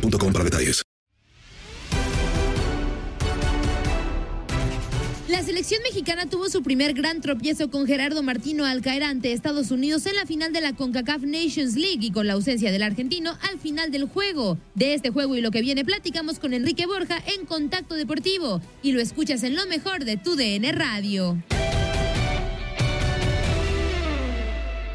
para detalles. La selección mexicana tuvo su primer gran tropiezo con Gerardo Martino al caer ante Estados Unidos en la final de la CONCACAF Nations League y con la ausencia del argentino al final del juego. De este juego y lo que viene platicamos con Enrique Borja en Contacto Deportivo y lo escuchas en lo mejor de tu DN Radio.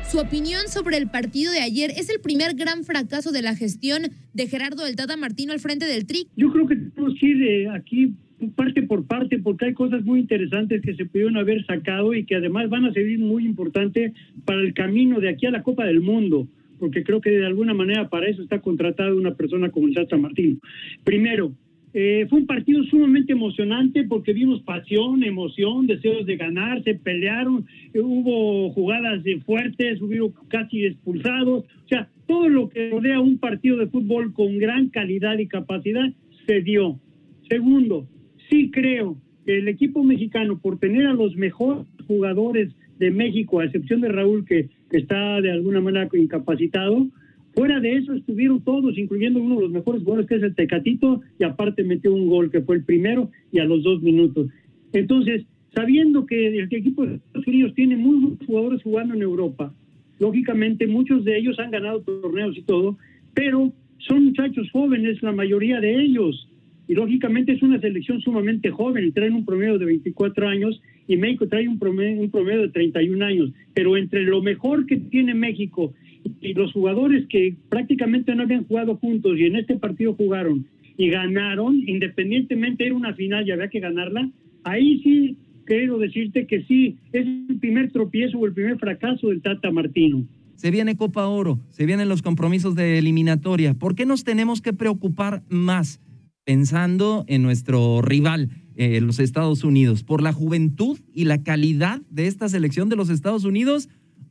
Su opinión sobre el partido de ayer es el primer gran fracaso de la gestión de Gerardo del Tata Martino al frente del TRIC. Yo creo que tenemos que ir aquí parte por parte porque hay cosas muy interesantes que se pudieron haber sacado y que además van a servir muy importante para el camino de aquí a la Copa del Mundo, porque creo que de alguna manera para eso está contratada una persona como el Tata Martino. Primero, eh, fue un partido sumamente emocionante porque vimos pasión, emoción, deseos de ganar, se pelearon, eh, hubo jugadas de fuertes, hubo casi expulsados, o sea, todo lo que rodea un partido de fútbol con gran calidad y capacidad se dio. Segundo, sí creo que el equipo mexicano, por tener a los mejores jugadores de México, a excepción de Raúl, que, que está de alguna manera incapacitado, Fuera de eso estuvieron todos, incluyendo uno de los mejores jugadores que es el Tecatito, y aparte metió un gol que fue el primero y a los dos minutos. Entonces, sabiendo que el equipo de Estados Unidos tiene buenos jugadores jugando en Europa, lógicamente muchos de ellos han ganado torneos y todo, pero son muchachos jóvenes, la mayoría de ellos. Y lógicamente es una selección sumamente joven traen un promedio de 24 años y México trae un promedio, un promedio de 31 años. Pero entre lo mejor que tiene México y los jugadores que prácticamente no habían jugado juntos y en este partido jugaron y ganaron, independientemente era una final y había que ganarla, ahí sí quiero decirte que sí, es el primer tropiezo o el primer fracaso del Tata Martino. Se viene Copa Oro, se vienen los compromisos de eliminatoria. ¿Por qué nos tenemos que preocupar más pensando en nuestro rival, eh, los Estados Unidos? ¿Por la juventud y la calidad de esta selección de los Estados Unidos?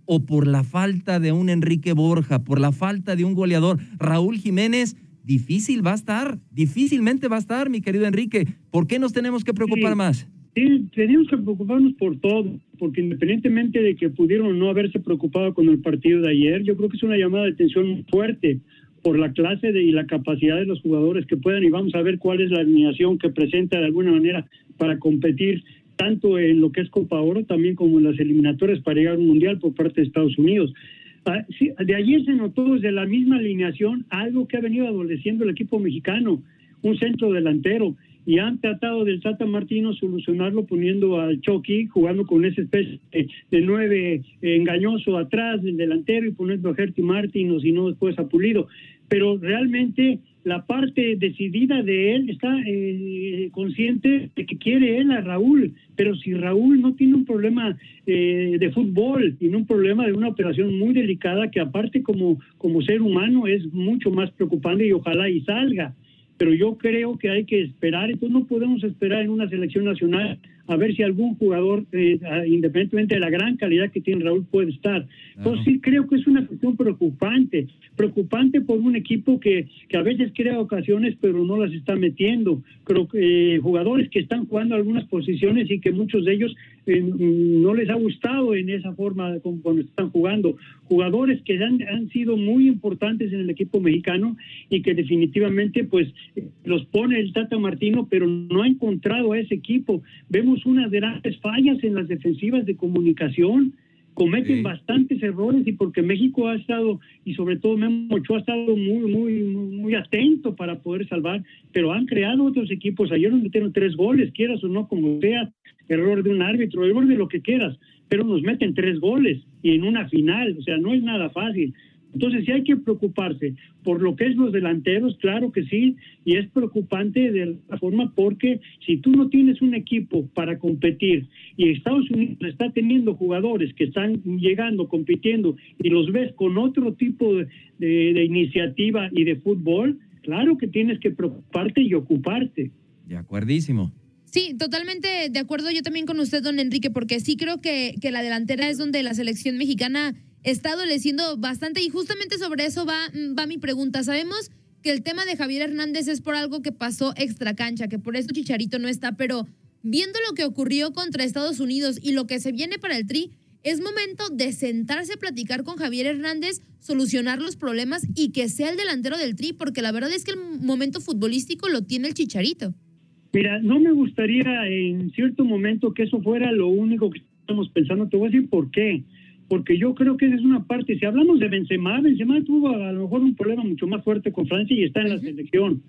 o por la falta de un Enrique Borja, por la falta de un goleador. Raúl Jiménez, difícil va a estar, difícilmente va a estar, mi querido Enrique. ¿Por qué nos tenemos que preocupar Sí. más? Sí, tenemos que preocuparnos por todo, porque independientemente de que pudieron o no haberse preocupado con el partido de ayer, yo creo que es una llamada de atención fuerte por la clase de, y la capacidad de los jugadores que puedan y vamos a ver cuál es la alineación que presenta de alguna manera para competir tanto en lo que es Copa Oro también como en las eliminatorias para llegar a un mundial por parte de Estados Unidos. Ah, de ayer se notó desde la misma alineación algo que ha venido adoleciendo el equipo mexicano, un centro delantero y han tratado del Tata Martino solucionarlo poniendo al Chucky jugando con esa especie de, nueve engañoso atrás del delantero y poniendo a Gerty Martin o si no después a Pulido. Pero realmente la parte decidida de él está eh, consciente de que quiere él a Raúl, pero si Raúl no tiene un problema eh, de fútbol, tiene un problema de una operación muy delicada que aparte como, como ser humano es mucho más preocupante y ojalá y salga. Pero yo creo que hay que esperar, entonces no podemos esperar en una selección nacional a ver si algún jugador, eh, independientemente de la gran calidad que tiene Raúl, puede estar. Entonces sí creo que es una cuestión preocupante, preocupante por un equipo que, que a veces crea ocasiones pero no las está metiendo. Creo que eh, jugadores que están jugando algunas posiciones y que muchos de ellos eh, no les ha gustado en esa forma como cuando están jugando. Jugadores que han, han sido muy importantes en el equipo mexicano y que definitivamente pues los pone el Tata Martino, pero no ha encontrado a ese equipo. Vemos unas grandes fallas en las defensivas de comunicación, cometen bastantes errores y porque México ha estado, y sobre todo Memo Ochoa ha estado muy, muy, muy atento para poder salvar, pero han creado otros equipos. Ayer nos metieron tres goles, quieras o no, como sea, error de un árbitro, error de lo que quieras, pero nos meten tres goles y en una final, o sea, no es nada fácil. Entonces sí hay que preocuparse por lo que es los delanteros, claro que sí, y es preocupante de la forma porque si tú no tienes un equipo para competir y Estados Unidos está teniendo jugadores que están llegando, compitiendo y los ves con otro tipo de, de iniciativa y de fútbol, claro que tienes que preocuparte y ocuparte. De acuerdísimo. Sí, totalmente de acuerdo yo también con usted, don Enrique, porque sí creo que, que la delantera es donde la selección mexicana está adoleciendo bastante y justamente sobre eso va, va mi pregunta. Sabemos que el tema de Javier Hernández es por algo que pasó extra cancha, que por eso Chicharito no está, pero viendo lo que ocurrió contra Estados Unidos y lo que se viene para el Tri, es momento de sentarse a platicar con Javier Hernández, solucionar los problemas y que sea el delantero del Tri, porque la verdad es que el momento futbolístico lo tiene el Chicharito. Mira, no me gustaría en cierto momento que eso fuera lo único que estamos pensando. Te voy a decir por qué porque yo creo que esa es una parte. Si hablamos de Benzema, Benzema tuvo a lo mejor un problema mucho más fuerte con Francia y está en la selección.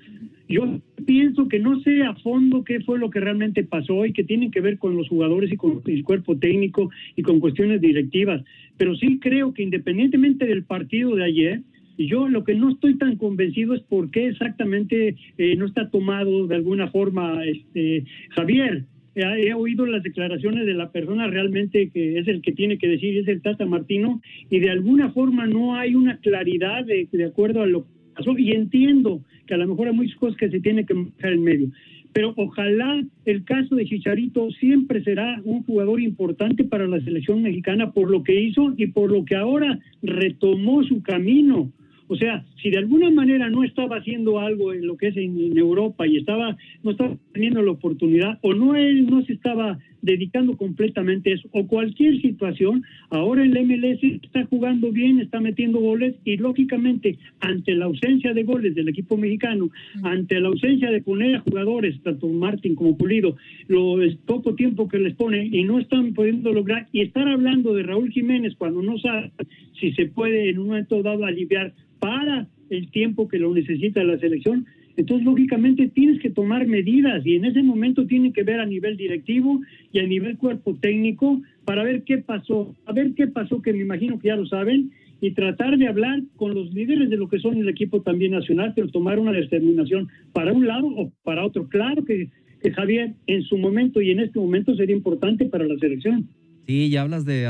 Yo pienso que no sé a fondo qué fue lo que realmente pasó y que tiene que ver con los jugadores y con el cuerpo técnico y con cuestiones directivas. Pero sí creo que independientemente del partido de ayer, yo lo que no estoy tan convencido es por qué exactamente eh, no está tomado de alguna forma este Javier he oído las declaraciones de la persona realmente que es el que tiene que decir, es el Tata Martino, y de alguna forma no hay una claridad de, de acuerdo a lo que pasó, y entiendo que a lo mejor hay muchas cosas que se tienen que dejar en medio. Pero ojalá el caso de Chicharito siempre será un jugador importante para la selección mexicana por lo que hizo y por lo que ahora retomó su camino o sea, si de alguna manera no estaba haciendo algo en lo que es en, Europa y estaba no estaba teniendo la oportunidad o no él no se estaba dedicando completamente a eso o cualquier situación, ahora el MLS está jugando bien, está metiendo goles y lógicamente ante la ausencia de goles del equipo mexicano, ante la ausencia de poner a jugadores, tanto Martín como Pulido, lo es poco tiempo que les pone y no están pudiendo lograr y estar hablando de Raúl Jiménez cuando no sabe si se puede en un momento dado aliviar para el tiempo que lo necesita la selección. Entonces, lógicamente, tienes que tomar medidas y en ese momento tiene que ver a nivel directivo y a nivel cuerpo técnico para ver qué pasó, a ver qué pasó, que me imagino que ya lo saben, y tratar de hablar con los líderes de lo que son el equipo también nacional, pero tomar una determinación para un lado o para otro. Claro que, que Javier en su momento y en este momento sería importante para la selección. Sí, ya hablas de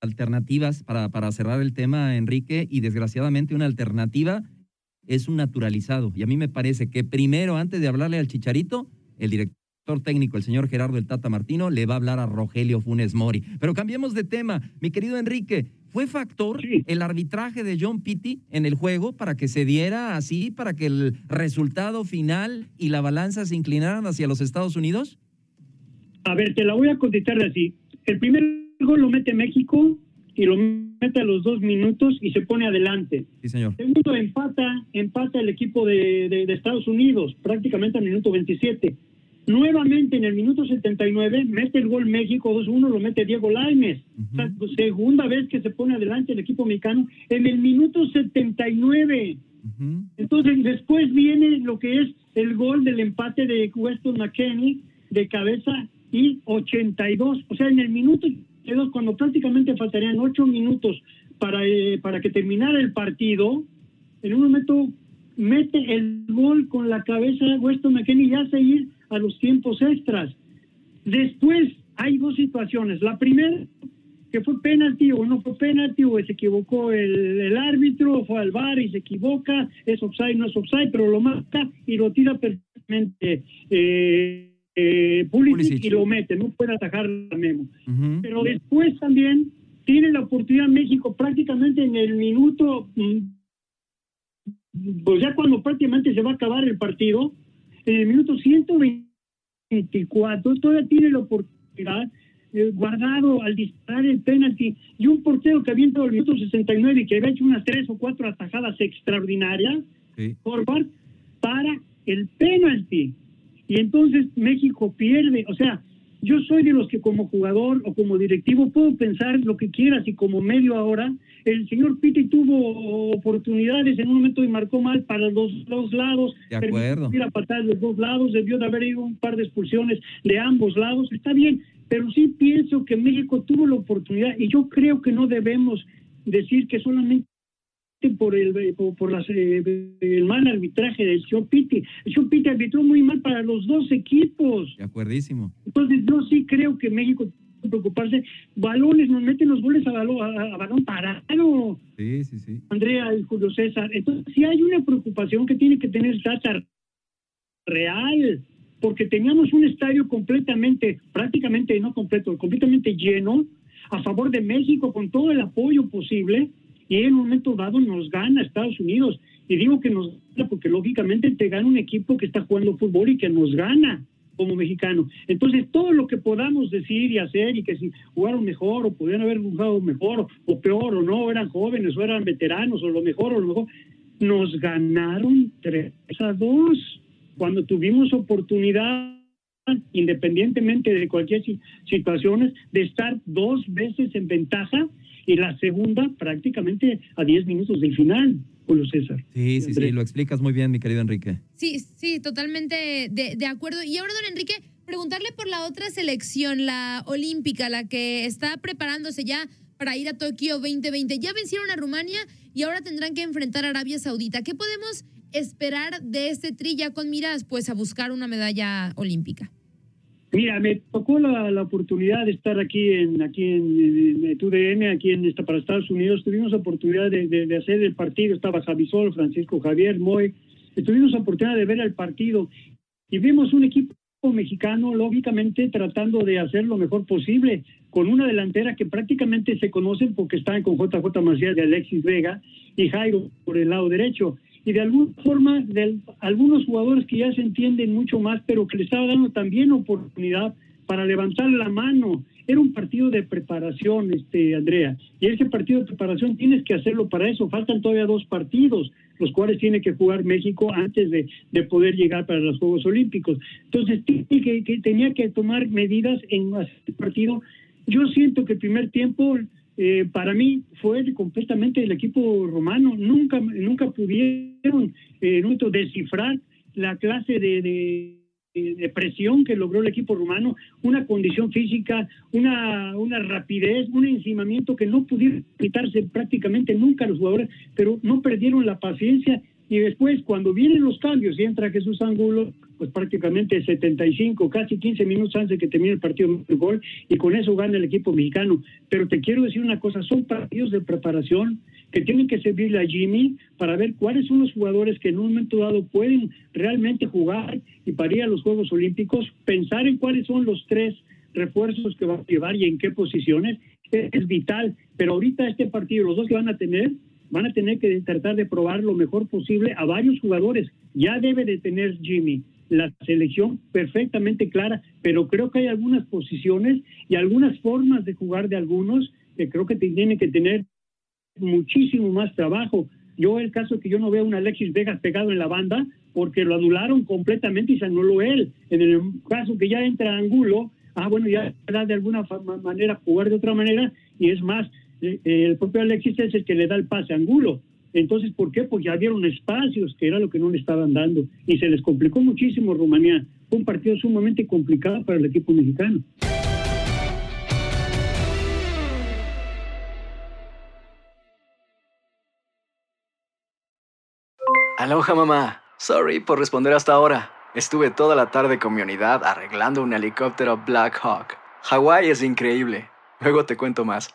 alternativas para, para cerrar el tema, Enrique, y desgraciadamente una alternativa es un naturalizado. Y a mí me parece que primero, antes de hablarle al Chicharito, el director técnico, el señor Gerardo El Tata Martino, le va a hablar a Rogelio Funes Mori. Pero cambiemos de tema. Mi querido Enrique, ¿fue factor el arbitraje de John Pitti en el juego para que se diera así, para que el resultado final y la balanza se inclinaran hacia los Estados Unidos? A ver, te la voy a contestar así. El primer gol lo mete México y lo mete a los dos minutos y se pone adelante. Sí, señor. Segundo, empata, empata el equipo de, de, Estados Unidos, prácticamente al minuto 27. Nuevamente en el minuto 79 mete el gol México 2-1, lo mete Diego Laimes. segunda vez que se pone adelante el equipo mexicano en el minuto 79. Entonces después viene lo que es el gol del empate de Weston McKenney de cabeza y 82. O sea, en el minuto cuando prácticamente faltarían ocho minutos para, eh, para que terminara el partido, en un momento mete el gol con la cabeza de Weston McKennie y hace ir a los tiempos extras. Después hay dos situaciones. La primera, que fue penalti o no fue penalti, o se equivocó el, el árbitro, fue al bar y se equivoca, es offside, no es offside, pero lo mata y lo tira perfectamente. Eh, eh, Pulisic, Pulisic. y lo mete, no puede atajar a Memo. Ujú. Pero después también tiene la oportunidad México prácticamente en el minuto, mm, pues ya cuando prácticamente se va a acabar el partido, en el minuto 124 todavía tiene la oportunidad eh, guardado al disparar el penalti y un portero que había entrado el minuto 69 y que había hecho unas tres o cuatro atajadas extraordinarias Sí. forward para el penalti. Y entonces México pierde. O sea, yo soy de los que como jugador o como directivo puedo pensar lo que quieras y como medio ahora, el señor Pitti tuvo oportunidades en un momento y marcó mal para los dos lados. De acuerdo. ir a patar de los dos lados, debió de haber ido un par de expulsiones de ambos lados. Está bien, pero sí pienso que México tuvo la oportunidad y yo creo que no debemos decir que solamente por el por, por las, eh, el mal arbitraje del señor Pitti. El señor Pitti arbitró muy mal para los dos equipos. De acuerdísimo. Entonces yo sí creo que México tiene que preocuparse. Balones, nos meten los goles a, balón a, a balón parado, Sí, sí, sí. Andrea y Julio César. Entonces sí hay una preocupación que tiene que tener Tata real, porque teníamos un estadio completamente, prácticamente no completo, completamente lleno, a favor de México con todo el apoyo posible, y en un momento dado nos gana Estados Unidos. Y digo que nos gana porque lógicamente te gana un equipo que está jugando fútbol y que nos gana como mexicano. Entonces, todo lo que podamos decir y hacer y que si jugaron mejor o podían haber jugado mejor o, o peor o no, eran jóvenes o eran veteranos o lo mejor o lo mejor, nos ganaron 3 a 2 cuando tuvimos oportunidad independientemente de cualquier si- situación, de estar dos veces en ventaja y la segunda prácticamente a 10 minutos del final, Julio César. Sí, sí, sí, lo explicas muy bien, mi querido Enrique. Sí, sí, totalmente de, de acuerdo. Y ahora, don Enrique, preguntarle por la otra selección, la olímpica, la que está preparándose ya para ir a Tokio 2020. Ya vencieron a Rumania y ahora tendrán que enfrentar a Arabia Saudita. ¿Qué podemos esperar de este tri ya con miras pues a buscar una medalla olímpica? Mira, me tocó la, la oportunidad de estar aquí en aquí en, en TUDN, aquí en esta para Estados Unidos. Tuvimos la oportunidad de, de- hacer el partido. Estaba Javisol, Francisco Javier, Moy. Tuvimos la oportunidad de ver el partido y vimos un equipo mexicano, lógicamente, tratando de hacer lo mejor posible, con una delantera que prácticamente se conocen porque estaban con JJ Macías de Alexis Vega y Jairo por el lado derecho. Y de alguna forma, de algunos jugadores que ya se entienden mucho más, pero que le estaba dando también oportunidad para levantar la mano. Era un partido de preparación, este Andrea. Y ese partido de preparación tienes que hacerlo para eso. Faltan todavía dos partidos, los cuales tiene que jugar México antes de, de poder llegar para los Juegos Olímpicos. Entonces, que, tenía que tomar medidas en el partido. Yo siento que el primer tiempo eh, para mí fue completamente el equipo romano. Nunca, nunca pudieron eh, descifrar la clase de, de- de presión que logró el equipo rumano, una condición física, una, una rapidez, un encimamiento que no pudieron quitarse prácticamente nunca los jugadores, pero no perdieron la paciencia y después cuando vienen los cambios y entra Jesús Angulo, pues prácticamente 75, casi 15 minutos antes de que termine el partido, el gol y con eso gana el equipo mexicano. Pero te quiero decir una cosa, son partidos de preparación que tienen que servirle a Jimmy para ver cuáles son los jugadores que en un momento dado pueden realmente jugar y para ir a los Juegos Olímpicos, pensar en cuáles son los tres refuerzos que va a llevar y en qué posiciones es, es vital. Pero ahorita este partido, los dos que van a tener, van a tener que tratar de probar lo mejor posible a varios jugadores. Ya debe de tener Jimmy la selección perfectamente clara, pero creo que hay algunas posiciones y algunas formas de jugar de algunos que creo que tienen que tener muchísimo más trabajo. Yo el caso que yo no veo a un Alexis Vegas pegado en la banda porque lo anularon completamente y se anuló él. En el caso que ya entra Angulo, ah bueno, ya de alguna manera jugar de otra manera y es más, eh, el propio Alexis es el que le da el pase a Angulo. Entonces, ¿por qué? Pues ya dieron espacios, que era lo que no le estaban dando. Y se les complicó muchísimo Rumanía. Fue un partido sumamente complicado para el equipo mexicano. Aloha mamá. Sorry por responder hasta ahora. Estuve toda la tarde con mi unidad arreglando un helicóptero Black Hawk. Hawái es increíble. Luego te cuento más.